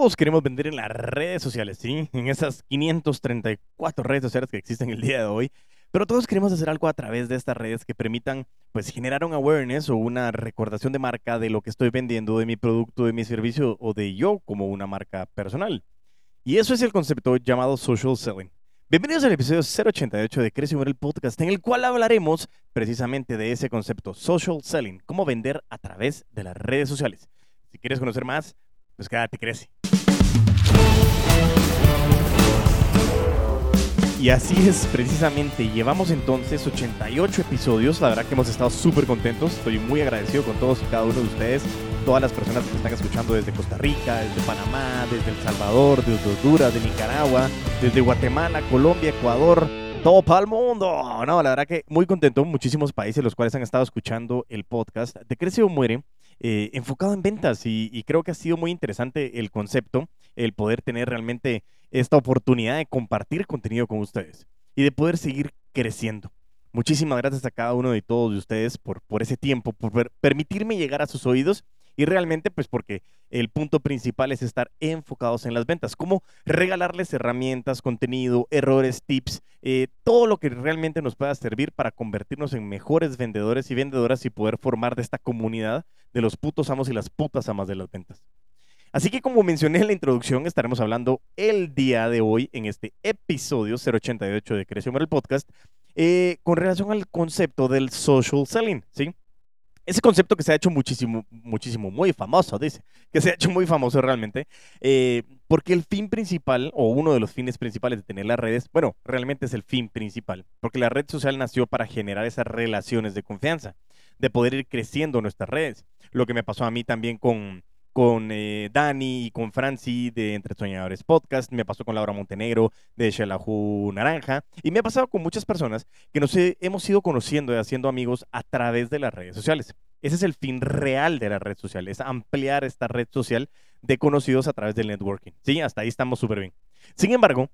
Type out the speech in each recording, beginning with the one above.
Todos queremos vender en las redes sociales, ¿sí? En esas 534 redes sociales que existen el día de hoy. Pero todos queremos hacer algo a través de estas redes que permitan, pues, generar un awareness o una recordación de marca de lo que estoy vendiendo, de mi producto, de mi servicio o de yo como una marca personal. Y eso es el concepto llamado social selling. Bienvenidos al episodio 088 de Crece el podcast, en el cual hablaremos precisamente de ese concepto, social selling, cómo vender a través de las redes sociales. Si quieres conocer más, pues quédate, crece. Y así es precisamente, llevamos entonces 88 episodios, la verdad que hemos estado súper contentos, estoy muy agradecido con todos y cada uno de ustedes, todas las personas que están escuchando desde Costa Rica, desde Panamá, desde El Salvador, desde Honduras, de Nicaragua, desde Guatemala, Colombia, Ecuador, todo para el mundo. No, la verdad que muy contento, muchísimos países los cuales han estado escuchando el podcast de Crece o Muere. Eh, enfocado en ventas y, creo que ha sido muy interesante el concepto, el poder tener realmente esta oportunidad de compartir contenido con ustedes y de poder seguir creciendo. Muchísimas gracias a cada uno de todos de ustedes por, por ese tiempo, por permitirme llegar a sus oídos y realmente, pues porque el punto principal es estar enfocados en las ventas, cómo regalarles herramientas, contenido, errores, tips, eh, todo lo que realmente nos pueda servir para convertirnos en mejores vendedores y vendedoras y poder formar de esta comunidad de los putos amos y las putas amas de las ventas. Así que como mencioné en la introducción, estaremos hablando el día de hoy en este episodio 088 de Creación el Podcast eh, con relación al concepto del social selling, ¿sí? ese concepto que se ha hecho muchísimo, muchísimo, muy famoso, dice, que se ha hecho muy famoso realmente, eh, porque el fin principal, o uno de los fines principales de tener las redes, bueno, realmente es el fin principal, porque la red social nació para generar esas relaciones de confianza, de poder ir creciendo nuestras redes. Lo que me pasó a mí también con, con eh, Dani y con Franci de Entre Soñadores Podcast, me pasó con Laura Montenegro de Shelahu Naranja, y me ha pasado con muchas personas que nos hemos ido conociendo y haciendo amigos a través de las redes sociales. Ese es el fin real de la red social, es ampliar esta red social de conocidos a través del networking. Sí, hasta ahí estamos súper bien. Sin embargo,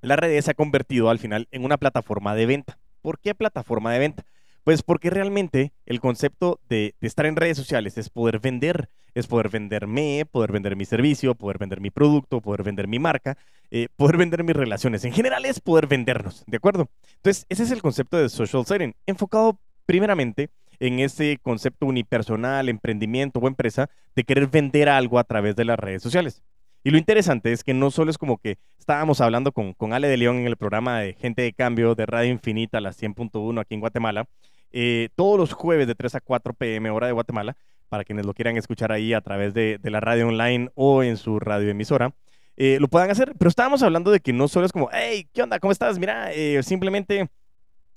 la red se ha convertido al final en una plataforma de venta. ¿Por qué plataforma de venta? Pues porque realmente el concepto de, estar en redes sociales es poder vender, es poder venderme, poder vender mi servicio, poder vender mi producto, poder vender mi marca, eh, poder vender mis relaciones. En general es poder vendernos, ¿de acuerdo? Entonces, ese es el concepto de social selling, enfocado primeramente en ese concepto unipersonal, emprendimiento o empresa de querer vender algo a través de las redes sociales. Y lo interesante es que no solo es como que estábamos hablando con, con Ale de León en el programa de Gente de Cambio de Radio Infinita, la 100.1 aquí en Guatemala, eh, todos los jueves de 3 a 4 pm hora de Guatemala, para quienes lo quieran escuchar ahí a través de, la radio online o en su radioemisora, eh, lo puedan hacer. Pero estábamos hablando de que no solo es como, hey, ¿qué onda? ¿Cómo estás? Mira, eh, simplemente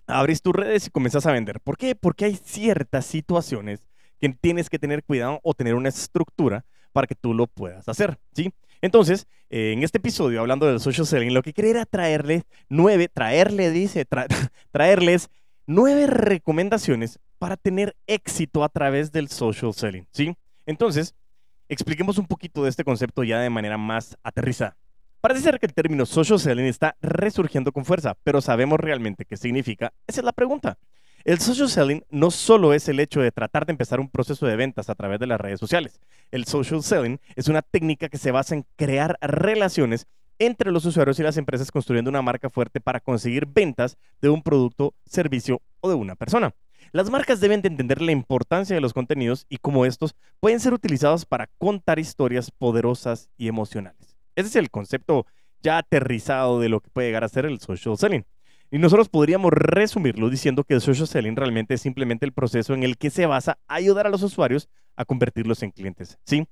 abrís tus redes y comenzás a vender. ¿Por qué? Porque hay ciertas situaciones que tienes que tener cuidado o tener una estructura para que tú lo puedas hacer, ¿sí? Entonces, eh, en este episodio, hablando del social selling, lo que quería era traerles nueve, traerle, dice, traerles nueve recomendaciones para tener éxito a través del social selling, ¿sí? Entonces, expliquemos un poquito de este concepto ya de manera más aterrizada. Parece ser que el término social selling está resurgiendo con fuerza, pero ¿sabemos realmente qué significa? Esa es la pregunta. El social selling no solo es el hecho de tratar de empezar un proceso de ventas a través de las redes sociales. El social selling es una técnica que se basa en crear relaciones entre los usuarios y las empresas construyendo una marca fuerte para conseguir ventas de un producto, servicio o de una persona. Las marcas deben de entender la importancia de los contenidos y cómo estos pueden ser utilizados para contar historias poderosas y emocionales. Ese es el concepto ya aterrizado de lo que puede llegar a ser el social selling. Y nosotros podríamos resumirlo diciendo que el social selling realmente es simplemente el proceso en el que se basa ayudar a los usuarios a convertirlos en clientes. ¿sí?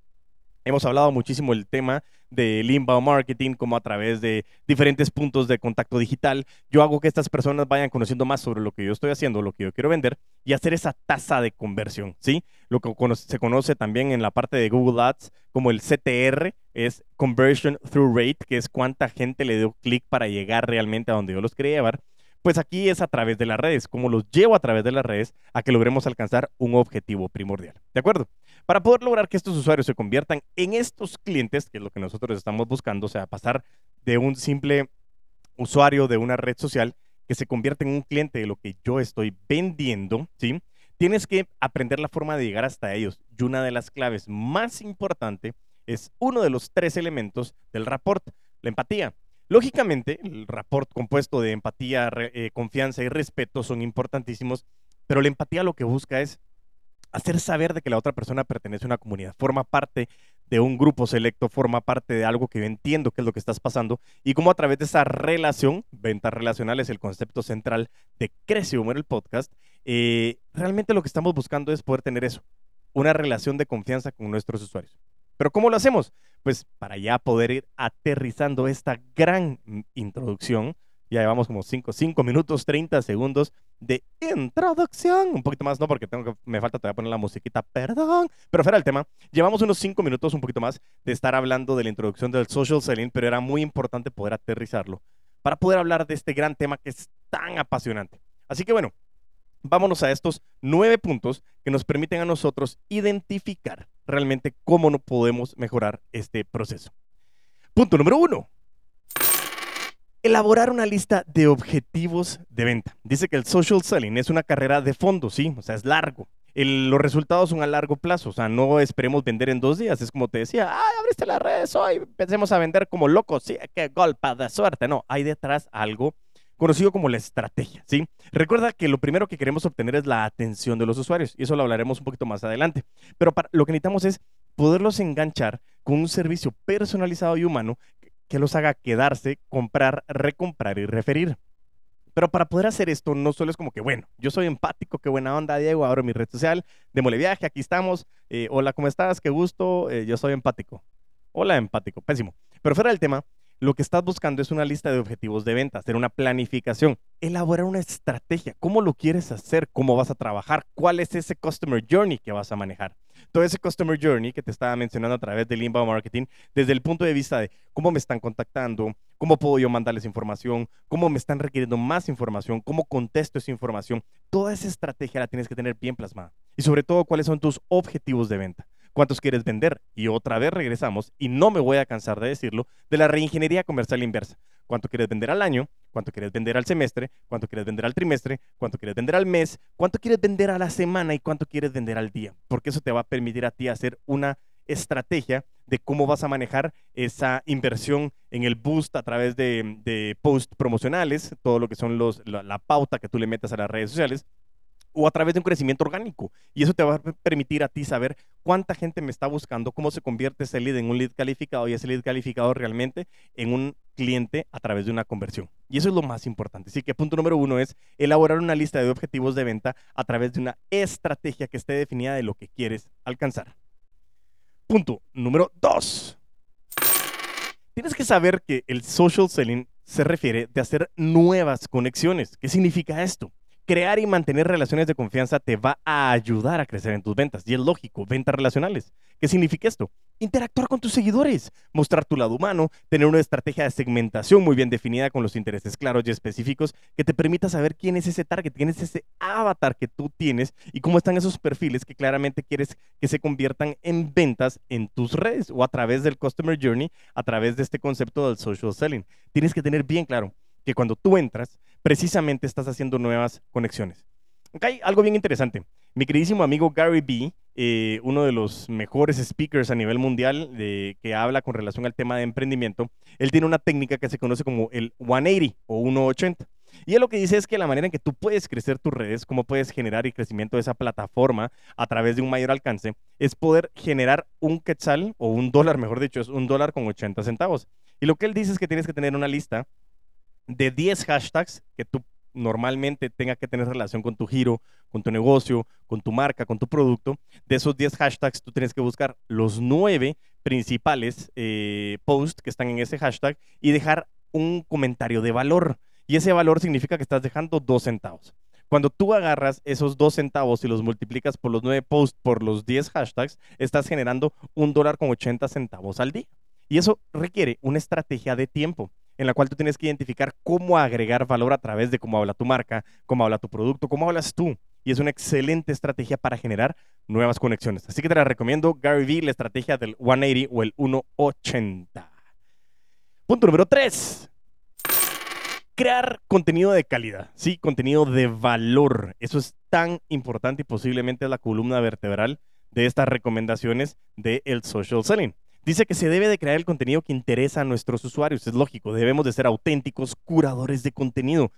Hemos hablado muchísimo del tema del inbound marketing, como a través de diferentes puntos de contacto digital. Yo hago que estas personas vayan conociendo más sobre lo que yo estoy haciendo, lo que yo quiero vender y hacer esa tasa de conversión, ¿sí? Lo que se conoce también en la parte de Google Ads como el CTR, es Conversion Through Rate, que es cuánta gente le dio clic para llegar realmente a donde yo los quería llevar. Pues aquí es a través de las redes, como los llevo a través de las redes a que logremos alcanzar un objetivo primordial. ¿De acuerdo? Para poder lograr que estos usuarios se conviertan en estos clientes, que es lo que nosotros estamos buscando, o sea, pasar de un simple usuario de una red social que se convierta en un cliente de lo que yo estoy vendiendo, ¿sí? Tienes que aprender la forma de llegar hasta ellos. Y una de las claves más importantes es uno de los tres elementos del rapport, la empatía. Lógicamente, el rapport compuesto de empatía, eh, confianza y respeto son importantísimos, pero la empatía lo que busca es hacer saber de que la otra persona pertenece a una comunidad, forma parte de un grupo selecto, forma parte de algo que yo entiendo que es lo que estás pasando y cómo a través de esa relación, ventas relacionales, el concepto central de Crece Humor el podcast, eh, realmente lo que estamos buscando es poder tener eso, una relación de confianza con nuestros usuarios. Pero ¿cómo lo hacemos? Pues para ya poder ir aterrizando esta gran introducción, ya llevamos como 5 minutos, 30 segundos de introducción. Un poquito más, no, porque tengo me falta todavía poner la musiquita, perdón. Pero fuera el tema, llevamos unos 5 minutos, un poquito más, de estar hablando de la introducción del social selling, pero era muy importante poder aterrizarlo para poder hablar de este gran tema que es tan apasionante. Así que bueno, vámonos a estos nueve puntos que nos permiten a nosotros identificar realmente cómo no podemos mejorar este proceso. Punto número uno, elaborar una lista de objetivos de venta. Dice que el social selling es una carrera de fondo, sí, o sea, es largo. los resultados son a largo plazo, o sea, no esperemos vender en dos días. Es como te decía, ay, abriste las redes hoy, empecemos a vender como locos, sí, qué golpe de suerte. No, hay detrás algo conocido como la estrategia, ¿sí? Recuerda que lo primero que queremos obtener es la atención de los usuarios, y eso lo hablaremos un poquito más adelante. Pero lo que necesitamos es poderlos enganchar con un servicio personalizado y humano que los haga quedarse, comprar, recomprar y referir. Pero para poder hacer esto, no solo es como que, bueno, yo soy empático, qué buena onda, Diego, abro mi red social, démosle viaje, aquí estamos, eh, hola, ¿cómo estás? Qué gusto, eh, yo soy empático. Hola, empático, pésimo. Pero fuera del tema, lo que estás buscando es una lista de objetivos de venta, hacer una planificación, elaborar una estrategia, cómo lo quieres hacer, cómo vas a trabajar, cuál es ese customer journey que vas a manejar. Todo ese customer journey que te estaba mencionando a través del inbound marketing, desde el punto de vista de cómo me están contactando, cómo puedo yo mandarles información, cómo me están requiriendo más información, cómo contesto esa información. Toda esa estrategia la tienes que tener bien plasmada. Y sobre todo, cuáles son tus objetivos de venta cuántos quieres vender. Y otra vez regresamos, y no me voy a cansar de decirlo, de la reingeniería comercial inversa. ¿Cuánto quieres vender al año? ¿Cuánto quieres vender al semestre? ¿Cuánto quieres vender al trimestre? ¿Cuánto quieres vender al mes? ¿Cuánto quieres vender a la semana? ¿Y cuánto quieres vender al día? Porque eso te va a permitir a ti hacer una estrategia de cómo vas a manejar esa inversión en el boost a través de, de post promocionales, todo lo que son los, la pauta que tú le metas a las redes sociales, o a través de un crecimiento orgánico. Y eso te va a permitir a ti saber cuánta gente me está buscando, cómo se convierte ese lead en un lead calificado y ese lead calificado realmente en un cliente a través de una conversión. Y eso es lo más importante. Así que punto número uno es elaborar una lista de objetivos de venta a través de una estrategia que esté definida de lo que quieres alcanzar. Punto número dos. Tienes que saber que el social selling se refiere de hacer nuevas conexiones. ¿Qué significa esto? Crear y mantener relaciones de confianza te va a ayudar a crecer en tus ventas. Y es lógico, ventas relacionales. ¿Qué significa esto? Interactuar con tus seguidores, mostrar tu lado humano, tener una estrategia de segmentación muy bien definida con los intereses claros y específicos que te permita saber quién es ese target, quién es ese avatar que tú tienes y cómo están esos perfiles que claramente quieres que se conviertan en ventas en tus redes o a través del Customer Journey, a través de este concepto del social selling. Tienes que tener bien claro que cuando tú entras, precisamente estás haciendo nuevas conexiones. Hay algo bien interesante. Mi queridísimo amigo Gary B, eh, uno de los mejores speakers a nivel mundial que habla con relación al tema de emprendimiento, él tiene una técnica que se conoce como el 180 o 180. Y él lo que dice es que la manera en que tú puedes crecer tus redes, cómo puedes generar el crecimiento de esa plataforma a través de un mayor alcance, es poder generar un quetzal o un dólar, mejor dicho, es un dólar con 80 centavos. Y lo que él dice es que tienes que tener una lista de 10 hashtags que tú normalmente tenga que tener relación con tu giro, con tu negocio, con tu marca, con tu producto. De esos 10 hashtags, tú tienes que buscar los 9 principales eh, posts que están en ese hashtag y dejar un comentario de valor. Y ese valor significa que estás dejando 2 centavos. Cuando tú agarras esos 2 centavos y los multiplicas por los 9 posts por los 10 hashtags, estás generando un dólar con 80 centavos al día. Y eso requiere una estrategia de tiempo en la cual tú tienes que identificar cómo agregar valor a través de cómo habla tu marca, cómo habla tu producto, cómo hablas tú. Y es una excelente estrategia para generar nuevas conexiones. Así que te la recomiendo, Gary Vee, la estrategia del 180 o el 180. Punto número 3. Crear contenido de calidad, sí, contenido de valor. Eso es tan importante y posiblemente es la columna vertebral de estas recomendaciones del social selling. Dice que se debe de crear el contenido que interesa a nuestros usuarios. Es lógico, debemos de ser auténticos curadores de contenido.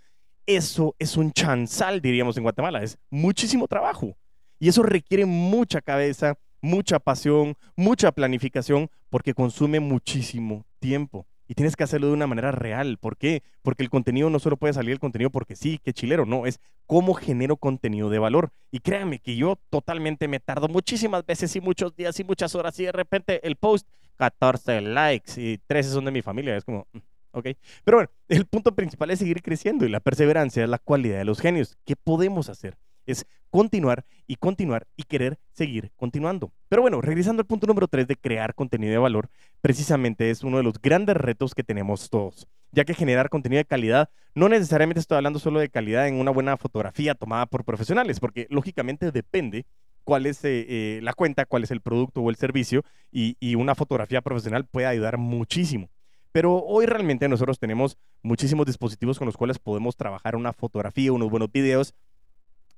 Eso es un chanzal, diríamos en Guatemala. Es muchísimo trabajo. Y eso requiere mucha cabeza, mucha pasión, mucha planificación, porque consume muchísimo tiempo. Y tienes que hacerlo de una manera real. ¿Por qué? Porque el contenido no solo puede salir el contenido porque sí, qué chilero, no, es cómo genero contenido de valor. Y créanme que yo totalmente me tardo muchísimas veces y muchos días y muchas horas y de repente el post, 14 likes y 13 son de mi familia. Es como, mm, ok. Pero bueno, el punto principal es seguir creciendo y la perseverancia es la cualidad de los genios. ¿Qué podemos hacer? Es continuar y continuar y querer seguir continuando. Pero bueno, regresando al punto número 3 de crear contenido de valor, precisamente es uno de los grandes retos que tenemos todos, ya que generar contenido de calidad, no necesariamente estoy hablando solo de calidad en una buena fotografía tomada por profesionales, porque lógicamente depende cuál es eh, eh, la cuenta, cuál es el producto o el servicio, y, y una fotografía profesional puede ayudar muchísimo. Pero hoy realmente nosotros tenemos muchísimos dispositivos con los cuales podemos trabajar una fotografía, unos buenos videos,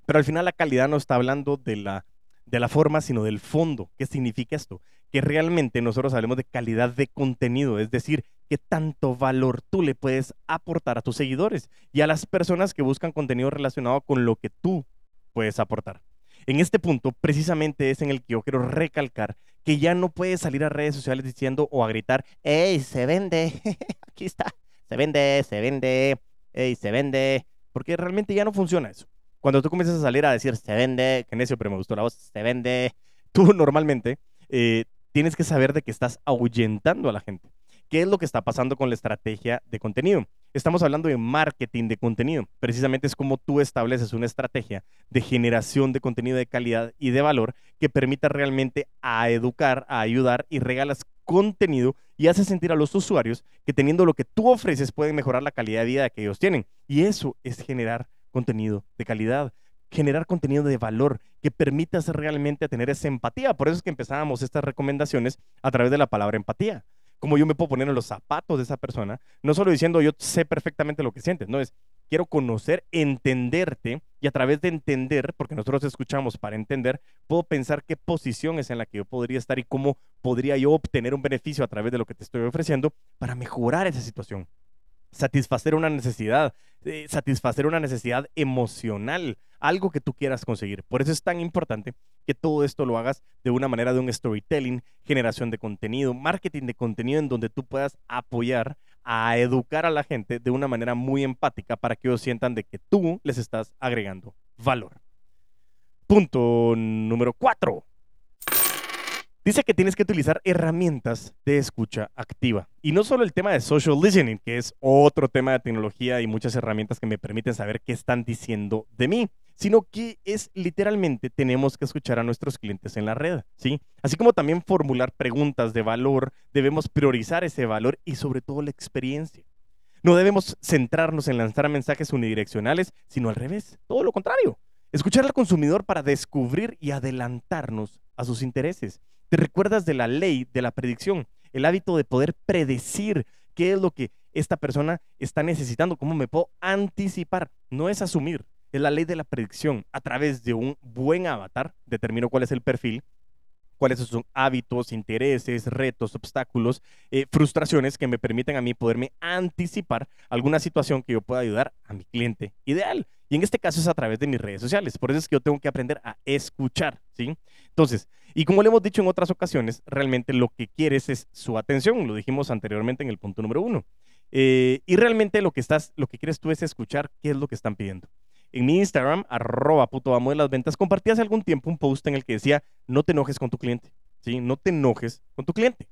pero al final la calidad no está hablando de la, de la forma, sino del fondo. ¿Qué significa esto? Que realmente nosotros hablemos de calidad de contenido, es decir, qué tanto valor tú le puedes aportar a tus seguidores y a las personas que buscan contenido relacionado con lo que tú puedes aportar. En este punto, precisamente es en el que yo quiero recalcar que ya no puedes salir a redes sociales diciendo o a gritar, ¡Ey, se vende! Aquí está, se vende, se vende, ¡Ey, se vende! Porque realmente ya no funciona eso. Cuando tú comienzas a salir a decir, se vende, que necio, pero me gustó la voz, se vende, tú normalmente eh, tienes que saber de que estás ahuyentando a la gente. ¿Qué es lo que está pasando con la estrategia de contenido? Estamos hablando de marketing de contenido. Precisamente es como tú estableces una estrategia de generación de contenido de calidad y de valor que permita realmente a educar, a ayudar y regalas contenido y hace sentir a los usuarios que teniendo lo que tú ofreces pueden mejorar la calidad de vida que ellos tienen. Y eso es generar contenido de calidad, generar contenido de valor que permita realmente tener esa empatía. Por eso es que empezábamos estas recomendaciones a través de la palabra empatía. Como yo me puedo poner en los zapatos de esa persona, no solo diciendo yo sé perfectamente lo que sientes, no es quiero conocer, entenderte y a través de entender, porque nosotros escuchamos para entender, puedo pensar qué posición es en la que yo podría estar y cómo podría yo obtener un beneficio a través de lo que te estoy ofreciendo para mejorar esa situación satisfacer una necesidad, eh, satisfacer una necesidad emocional, algo que tú quieras conseguir. Por eso es tan importante que todo esto lo hagas de una manera de un storytelling, generación de contenido, marketing de contenido en donde tú puedas apoyar a educar a la gente de una manera muy empática para que ellos sientan de que tú les estás agregando valor. Punto número cuatro. Dice que tienes que utilizar herramientas de escucha activa. Y no solo el tema de social listening, que es otro tema de tecnología y muchas herramientas que me permiten saber qué están diciendo de mí, sino que es literalmente tenemos que escuchar a nuestros clientes en la red, ¿sí? Así como también formular preguntas de valor, debemos priorizar ese valor y sobre todo la experiencia. No debemos centrarnos en lanzar mensajes unidireccionales, sino al revés, todo lo contrario. Escuchar al consumidor para descubrir y adelantarnos a sus intereses. ¿Te recuerdas de la ley de la predicción? El hábito de poder predecir qué es lo que esta persona está necesitando, cómo me puedo anticipar. No es asumir, es la ley de la predicción. A través de un buen avatar, determino cuál es el perfil, cuáles son hábitos, intereses, retos, obstáculos, eh, frustraciones que me permiten a mí poderme anticipar alguna situación que yo pueda ayudar a mi cliente ideal. Y en este caso es a través de mis redes sociales. Por eso es que yo tengo que aprender a escuchar, ¿sí? Entonces, y como le hemos dicho en otras ocasiones, realmente lo que quieres es su atención. Lo dijimos anteriormente en el punto número uno. Eh, y realmente lo que, estás, lo que quieres tú es escuchar qué es lo que están pidiendo. En mi Instagram, arroba puto amo de las ventas, compartí hace algún tiempo un post en el que decía, no te enojes con tu cliente, ¿sí? No te enojes con tu cliente.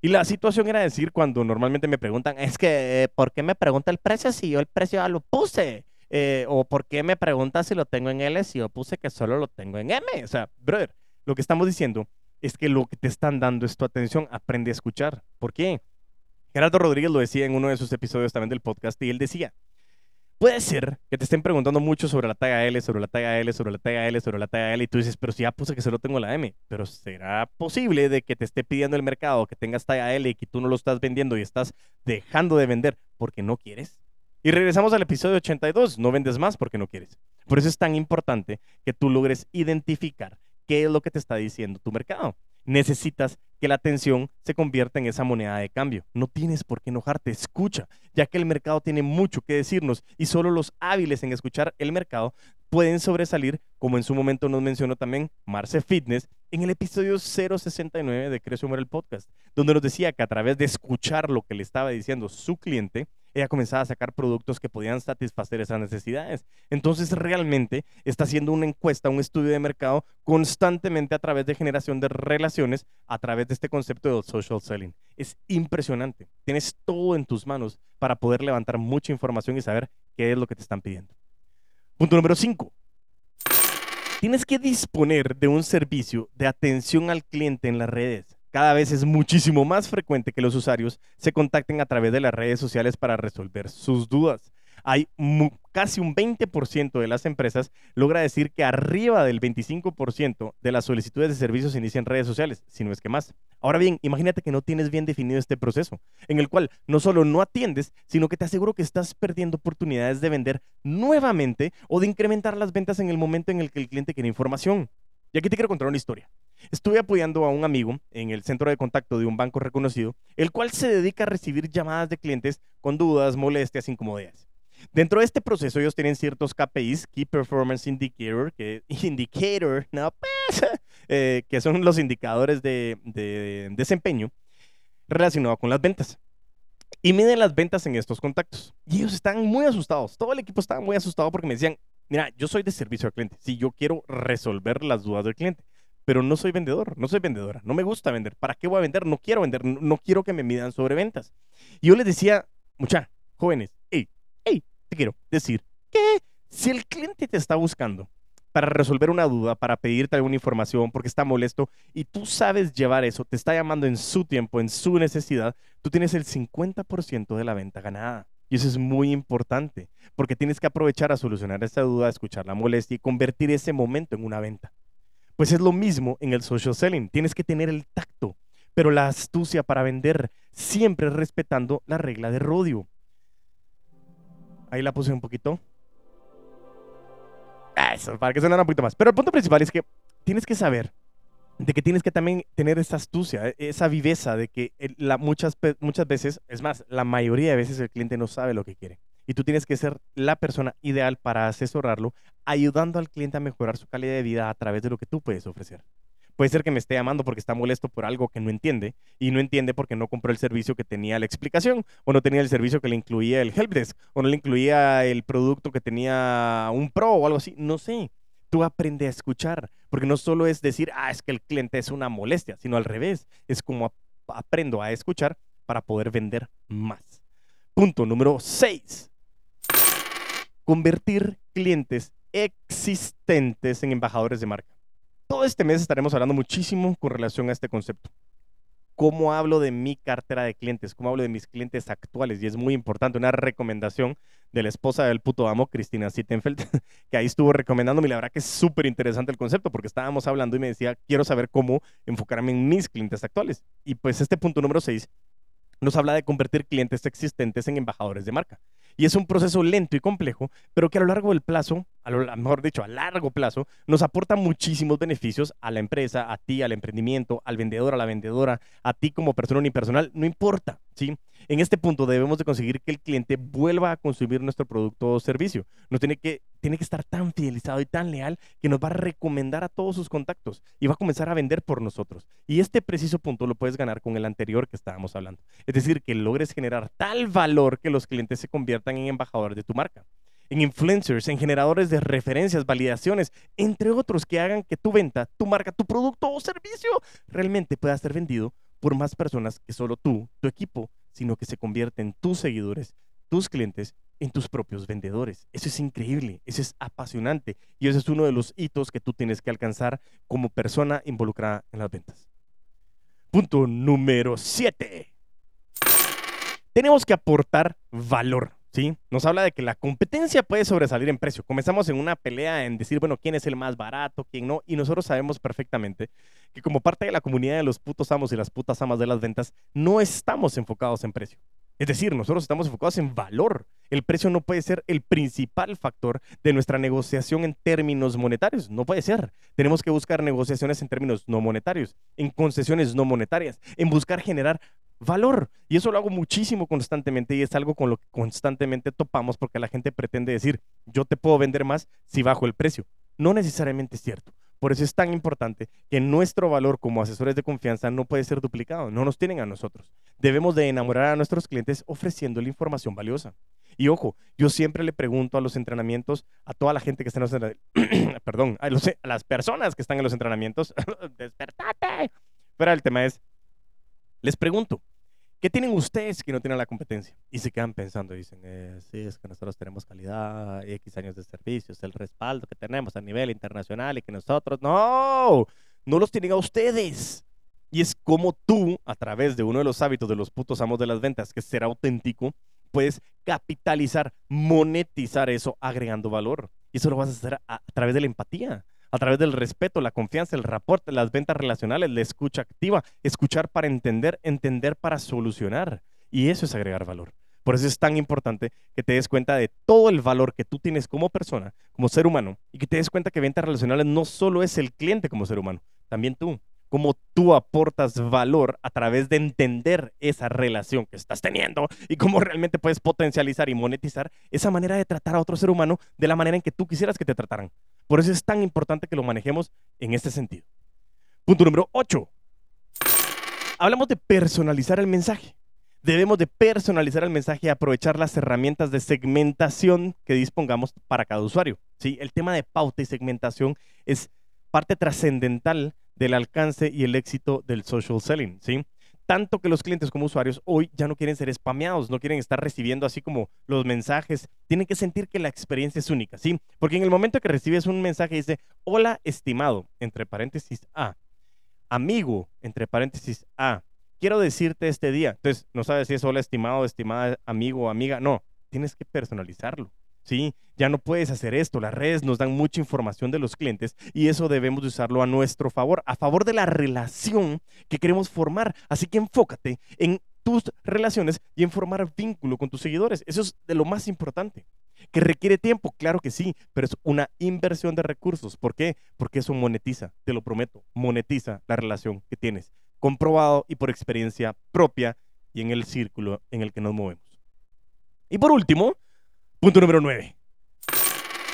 Y la situación era decir cuando normalmente me preguntan, es que, ¿por qué me pregunta el precio si yo el precio ya lo puse? Eh, o por qué me preguntas si lo tengo en L si yo puse que solo lo tengo en M. O sea, brother, lo que estamos diciendo es que lo que te están dando es tu atención, aprende a escuchar. ¿Por qué? Gerardo Rodríguez lo decía en uno de sus episodios también del podcast y él decía, puede ser que te estén preguntando mucho sobre la talla L, sobre la talla L, sobre la talla L, sobre la talla L y tú dices, pero si ya puse que solo tengo la M, pero será posible de que te esté pidiendo el mercado que tengas talla L y que tú no lo estás vendiendo y estás dejando de vender porque no quieres. Y regresamos al episodio 82, no vendes más porque no quieres. Por eso es tan importante que tú logres identificar qué es lo que te está diciendo tu mercado. Necesitas que la atención se convierta en esa moneda de cambio. No tienes por qué enojarte, escucha, ya que el mercado tiene mucho que decirnos y solo los hábiles en escuchar el mercado pueden sobresalir, como en su momento nos mencionó también Marce Fitness en el episodio 069 de Crecio el Podcast, donde nos decía que a través de escuchar lo que le estaba diciendo su cliente, ella comenzaba a sacar productos que podían satisfacer esas necesidades. Entonces realmente está haciendo una encuesta, un estudio de mercado constantemente a través de generación de relaciones, a través de este concepto de social selling. Es impresionante. Tienes todo en tus manos para poder levantar mucha información y saber qué es lo que te están pidiendo. Punto número 5. Tienes que disponer de un servicio de atención al cliente en las redes cada vez es muchísimo más frecuente que los usuarios se contacten a través de las redes sociales para resolver sus dudas. Hay casi un 20% de las empresas logra decir que arriba del 25% de las solicitudes de servicios se inician redes sociales, si no es que más. Ahora bien, imagínate que no tienes bien definido este proceso, en el cual no solo no atiendes, sino que te aseguro que estás perdiendo oportunidades de vender nuevamente o de incrementar las ventas en el momento en el que el cliente quiere información. Y aquí te quiero contar una historia. Estuve apoyando a un amigo en el centro de contacto de un banco reconocido, el cual se dedica a recibir llamadas de clientes con dudas, molestias, incomodidades. Dentro de este proceso ellos tienen ciertos KPIs, Key Performance Indicator, que, indicator no, pues, eh, que son los indicadores de, de desempeño relacionado con las ventas. Y miden las ventas en estos contactos. Y ellos están muy asustados. Todo el equipo estaba muy asustado porque me decían, Mira, yo soy de servicio al cliente. Si yo quiero resolver las dudas del cliente, pero no soy vendedor, no soy vendedora, no me gusta vender. ¿Para qué voy a vender? No quiero vender, no, quiero que me midan sobre ventas. Y yo les decía, mucha, jóvenes, hey, hey, te quiero decir que si el cliente te está buscando para resolver una duda, para pedirte alguna información, porque está molesto, y tú sabes llevar eso, te está llamando en su tiempo, en su necesidad, tú tienes el 50% de la venta ganada. Y eso es muy importante, porque tienes que aprovechar a solucionar esa duda, escuchar la molestia y convertir ese momento en una venta. Pues es lo mismo en el social selling. Tienes que tener el tacto, pero la astucia para vender, siempre respetando la regla de rodio. Ahí la puse un poquito. Eso, para que sonara un poquito más. Pero el punto principal es que tienes que saber de que tienes que también tener esa astucia, e, esa viveza de que la, muchas, muchas veces, es más, la mayoría de veces el cliente no sabe lo que quiere. Y tú tienes que ser la persona ideal para asesorarlo, ayudando al cliente a mejorar su calidad de vida a través de lo que tú puedes ofrecer. Puede ser que me esté llamando porque está molesto por algo que no entiende y no entiende porque no compró el servicio que tenía la explicación o no tenía el servicio que le incluía el helpdesk o no le incluía el producto que tenía un pro o algo así. No sé tú aprende a escuchar, porque no solo es decir, ah, es que el cliente es una molestia, sino al revés, es como aprendo a escuchar para poder vender más. Punto número 6. Convertir clientes existentes en embajadores de marca. Todo este mes estaremos hablando muchísimo con relación a este concepto cómo hablo de mi cartera de clientes, cómo hablo de mis clientes actuales. Y es muy importante, una recomendación de la esposa del puto amo, Cristina Sittenfeld, que ahí estuvo recomendándome. Y la verdad que es súper interesante el concepto, porque estábamos hablando y me decía, quiero saber cómo enfocarme en mis clientes actuales. Y pues este punto número 6 nos habla de convertir clientes existentes en embajadores de marca. Y es un proceso lento y complejo, pero que a lo largo del plazo, a lo mejor dicho, a largo plazo, nos aporta muchísimos beneficios a la empresa, a ti, al emprendimiento, al vendedor, a la vendedora, a ti como persona unipersonal, no importa, ¿sí? En este punto debemos de conseguir que el cliente vuelva a consumir nuestro producto o servicio. Nos tiene que, tiene que estar tan fidelizado y tan leal que nos va a recomendar a todos sus contactos y va a comenzar a vender por nosotros. Y este preciso punto lo puedes ganar con el anterior que estábamos hablando. Es decir, que logres generar tal valor que los clientes se conviertan en embajadores de tu marca en influencers, en generadores de referencias, validaciones, entre otros que hagan que tu venta, tu marca, tu producto o servicio realmente pueda ser vendido por más personas que solo tú, tu equipo, sino que se convierten tus seguidores, tus clientes, en tus propios vendedores. Eso es increíble, eso es apasionante y ese es uno de los hitos que tú tienes que alcanzar como persona involucrada en las ventas. Punto número 7. Tenemos que aportar valor. ¿Sí? Nos habla de que la competencia puede sobresalir en precio. Comenzamos en una pelea en decir, bueno, quién es el más barato, quién no, y nosotros sabemos perfectamente que como parte de la comunidad de los putos amos y las putas amas de las ventas, no estamos enfocados en precio. Es decir, nosotros estamos enfocados en valor. El precio no puede ser el principal factor de nuestra negociación en términos monetarios. No puede ser. Tenemos que buscar negociaciones en términos no monetarios, en concesiones no monetarias, en buscar generar valor. Y eso lo hago muchísimo constantemente y es algo con lo que constantemente topamos porque la gente pretende decir, yo te puedo vender más si bajo el precio. No necesariamente es cierto. Por eso es tan importante que nuestro valor como asesores de confianza no puede ser duplicado, no nos tienen a nosotros. Debemos de enamorar a nuestros clientes ofreciéndole información valiosa. Y ojo, yo siempre le pregunto a los entrenamientos, a toda la gente que está en los entrenamientos, perdón, a, a, las personas que están en los entrenamientos, despertate. Pero el tema es, les pregunto, ¿Qué tienen ustedes que no tienen la competencia? Y se quedan pensando, dicen, eh, sí, es que nosotros tenemos calidad, X años de servicios, el respaldo que tenemos a nivel internacional y que nosotros, no, no los tienen a ustedes. Y es como tú, a través de uno de los hábitos de los putos amos de las ventas, que es ser auténtico, puedes capitalizar, monetizar eso agregando valor. Y eso lo vas a hacer a través de la empatía a través del respeto, la confianza, el reporte, las ventas relacionales, la escucha activa, escuchar para entender, entender para solucionar. Y eso es agregar valor. Por eso es tan importante que te des cuenta de todo el valor que tú tienes como persona, como ser humano, y que te des cuenta que ventas relacionales no solo es el cliente como ser humano, también tú. Cómo tú aportas valor a través de entender esa relación que estás teniendo y cómo realmente puedes potencializar y monetizar esa manera de tratar a otro ser humano de la manera en que tú quisieras que te trataran. Por eso es tan importante que lo manejemos en este sentido. Punto número 8. Hablamos de personalizar el mensaje. Debemos de personalizar el mensaje y aprovechar las herramientas de segmentación que dispongamos para cada usuario. ¿sí? El tema de pauta y segmentación es parte trascendental del alcance y el éxito del social selling. ¿sí? Tanto que los clientes como usuarios hoy ya no quieren ser spameados, no quieren estar recibiendo así como los mensajes, tienen que sentir que la experiencia es única, ¿sí? Porque en el momento que recibes un mensaje dice, hola estimado, entre paréntesis A, amigo, entre paréntesis A, quiero decirte este día, entonces no sabes si es hola estimado, estimada, amigo o amiga, no, tienes que personalizarlo. ¿Sí? Ya no puedes hacer esto. Las redes nos dan mucha información de los clientes y eso debemos de usarlo a nuestro favor, a favor de la relación que queremos formar. Así que enfócate en tus relaciones y en formar vínculo con tus seguidores. Eso es de lo más importante. ¿Que requiere tiempo? Claro que sí, pero es una inversión de recursos. ¿Por qué? Porque eso monetiza, te lo prometo, monetiza la relación que tienes. Comprobado y por experiencia propia y en el círculo en el que nos movemos. Y por último, Punto número 9.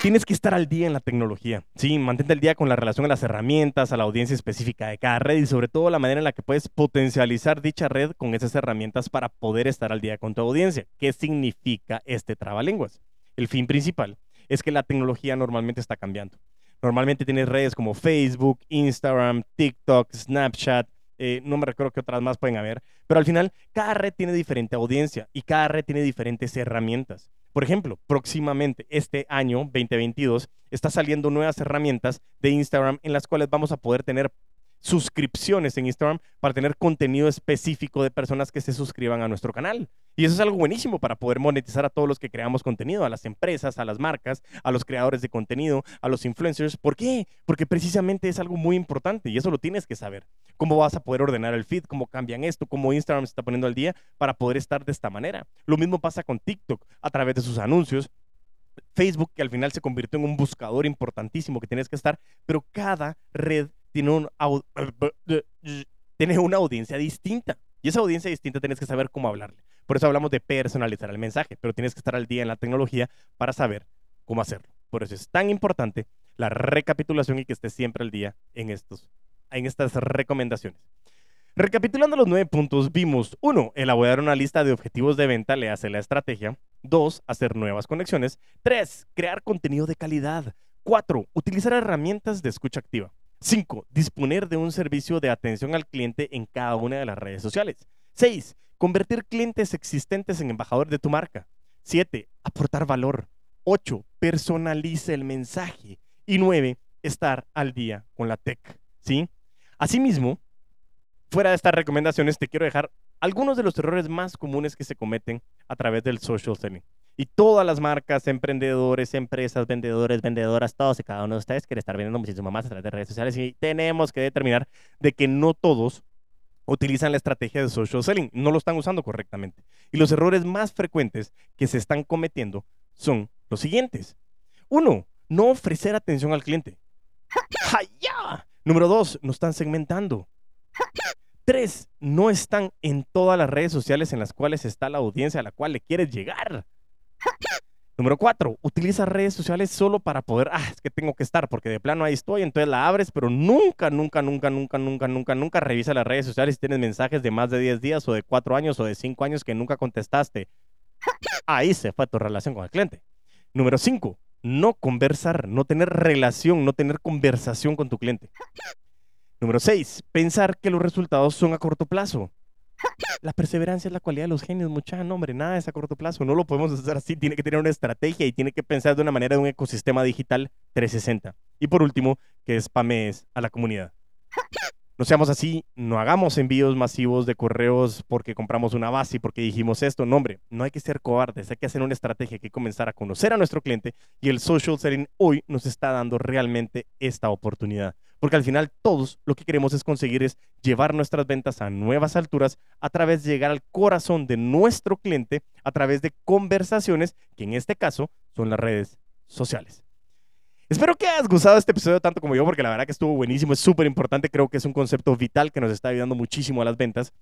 Tienes que estar al día en la tecnología. Sí, mantente al día con la relación a las herramientas, a la audiencia específica de cada red y sobre todo la manera en la que puedes potencializar dicha red con esas herramientas para poder estar al día con tu audiencia. ¿Qué significa este trabalenguas? El fin principal es que la tecnología normalmente está cambiando. Normalmente tienes redes como Facebook, Instagram, TikTok, Snapchat, eh, no me recuerdo qué otras más pueden haber, pero al final cada red tiene diferente audiencia y cada red tiene diferentes herramientas. Por ejemplo, próximamente este año 2022 está saliendo nuevas herramientas de Instagram en las cuales vamos a poder tener suscripciones en Instagram para tener contenido específico de personas que se suscriban a nuestro canal. Y eso es algo buenísimo para poder monetizar a todos los que creamos contenido, a las empresas, a las marcas, a los creadores de contenido, a los influencers. ¿Por qué? Porque precisamente es algo muy importante y eso lo tienes que saber. ¿Cómo vas a poder ordenar el feed? ¿Cómo cambian esto? ¿Cómo Instagram se está poniendo al día para poder estar de esta manera? Lo mismo pasa con TikTok a través de sus anuncios. Facebook, que al final se convirtió en un buscador importantísimo que tienes que estar, pero cada red tiene, un tiene una audiencia distinta. Y esa audiencia distinta tienes que saber cómo hablarle. Por eso hablamos de personalizar el mensaje, pero tienes que estar al día en la tecnología para saber cómo hacerlo. Por eso es tan importante la recapitulación y que estés siempre al día en, estos, en estas recomendaciones. Recapitulando los nueve puntos, vimos, uno, elaborar una lista de objetivos de venta le hace la estrategia. Dos, hacer nuevas conexiones. Tres, crear contenido de calidad. Cuatro, utilizar herramientas de escucha activa. 5. Disponer de un servicio de atención al cliente en cada una de las redes sociales. 6. Convertir clientes existentes en embajador de tu marca. 7. Aportar valor. 8. Personalice el mensaje. Y 9. Estar al día con la tech. ¿Sí? Asimismo, fuera de estas recomendaciones, te quiero dejar algunos de los errores más comunes que se cometen a través del social selling. Y todas las marcas, emprendedores, empresas, vendedores, vendedoras, todos y cada uno de ustedes quiere estar vendiendo muchísimo más a través de redes sociales y tenemos que determinar de que no todos utilizan la estrategia de social selling, no lo están usando correctamente. Y los errores más frecuentes que se están cometiendo son los siguientes. Uno, no ofrecer atención al cliente. ¡Ja, Número dos, no están segmentando. Tres, no están en todas las redes sociales en las cuales está la audiencia a la cual le quieres llegar. Número cuatro, utiliza redes sociales solo para poder, ah, es que tengo que estar, porque de plano ahí estoy, entonces la abres, pero nunca, nunca, nunca, nunca, nunca, nunca, nunca revisa las redes sociales si tienes mensajes de más de 10 días o de 4 años o de 5 años que nunca contestaste. Ahí se fue tu relación con el cliente. Número cinco, no conversar, no tener relación, no tener conversación con tu cliente. Número seis, pensar que los resultados son a corto plazo. La perseverancia es la cualidad de los genios, mucha nombre, nada es a corto plazo, no lo podemos hacer así, tiene que tener una estrategia y tiene que pensar de una manera de un ecosistema digital 360. Y por último, que spamees a la comunidad. No seamos así, no hagamos envíos masivos de correos porque compramos una base y porque dijimos esto. No, hombre, no hay que ser cobardes, hay que hacer una estrategia, hay que comenzar a conocer a nuestro cliente y el social selling hoy nos está dando realmente esta oportunidad. Porque al final todos lo que queremos es conseguir es llevar nuestras ventas a nuevas alturas a través de llegar al corazón de nuestro cliente a través de conversaciones que en este caso son las redes sociales. Espero que hayas gustado este episodio tanto como yo, porque la verdad que estuvo buenísimo, es súper importante, creo que es un concepto vital que nos está ayudando muchísimo a las ventas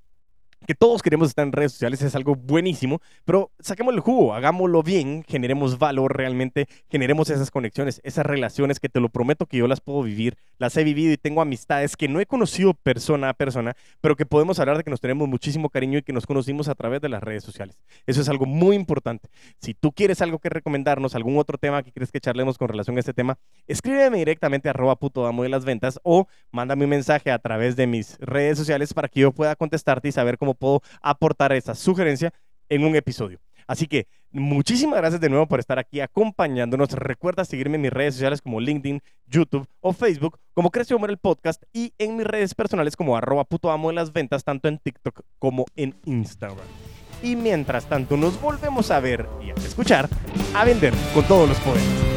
que todos queremos estar en redes sociales es algo buenísimo, pero saquemos el jugo, hagámoslo bien, generemos valor realmente, generemos esas conexiones, esas relaciones que te lo prometo que yo las puedo vivir, las he vivido y tengo amistades que no he conocido persona a persona, pero que podemos hablar de que nos tenemos muchísimo cariño y que nos conocimos a través de las redes sociales. Eso es algo muy importante. Si tú quieres algo que recomendarnos, algún otro tema que quieres que charlemos con relación a este tema, escríbeme directamente a arroba puto damo de las ventas o mándame un mensaje a través de mis redes sociales para que yo pueda contestarte y saber cómo puedo aportar esa sugerencia en un episodio. Así que muchísimas gracias de nuevo por estar aquí acompañándonos. Recuerda seguirme en mis redes sociales como LinkedIn, YouTube o Facebook como Creció Humor el Podcast y en mis redes personales como arroba puto amo de las ventas tanto en TikTok como en Instagram. Y mientras tanto nos volvemos a ver y a escuchar a vender con todos los poderes.